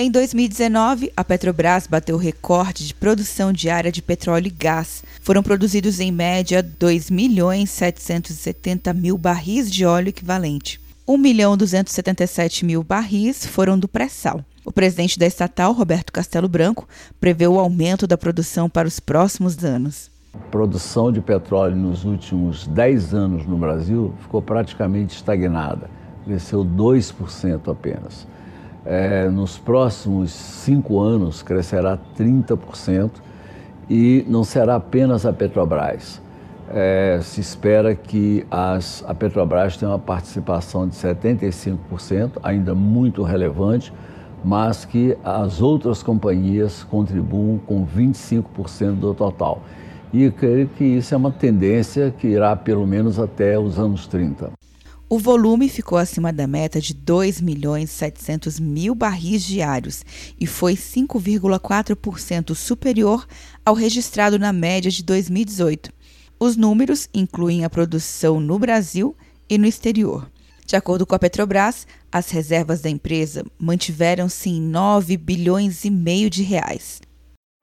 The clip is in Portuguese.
Em 2019, a Petrobras bateu recorde de produção diária de petróleo e gás. Foram produzidos em média 2 milhões 770 mil barris de óleo equivalente. 1 milhão 277 mil barris foram do pré-sal. O presidente da estatal, Roberto Castelo Branco, prevê o aumento da produção para os próximos anos. A produção de petróleo nos últimos 10 anos no Brasil ficou praticamente estagnada, cresceu 2% apenas é, nos próximos cinco anos crescerá 30% e não será apenas a Petrobras. É, se espera que as, a Petrobras tenha uma participação de 75%, ainda muito relevante, mas que as outras companhias contribuam com 25% do total. E creio que isso é uma tendência que irá pelo menos até os anos 30. O volume ficou acima da meta de 2 milhões 700 mil barris diários e foi 5,4% superior ao registrado na média de 2018. Os números incluem a produção no Brasil e no exterior. De acordo com a Petrobras, as reservas da empresa mantiveram-se em 9 bilhões e meio de reais.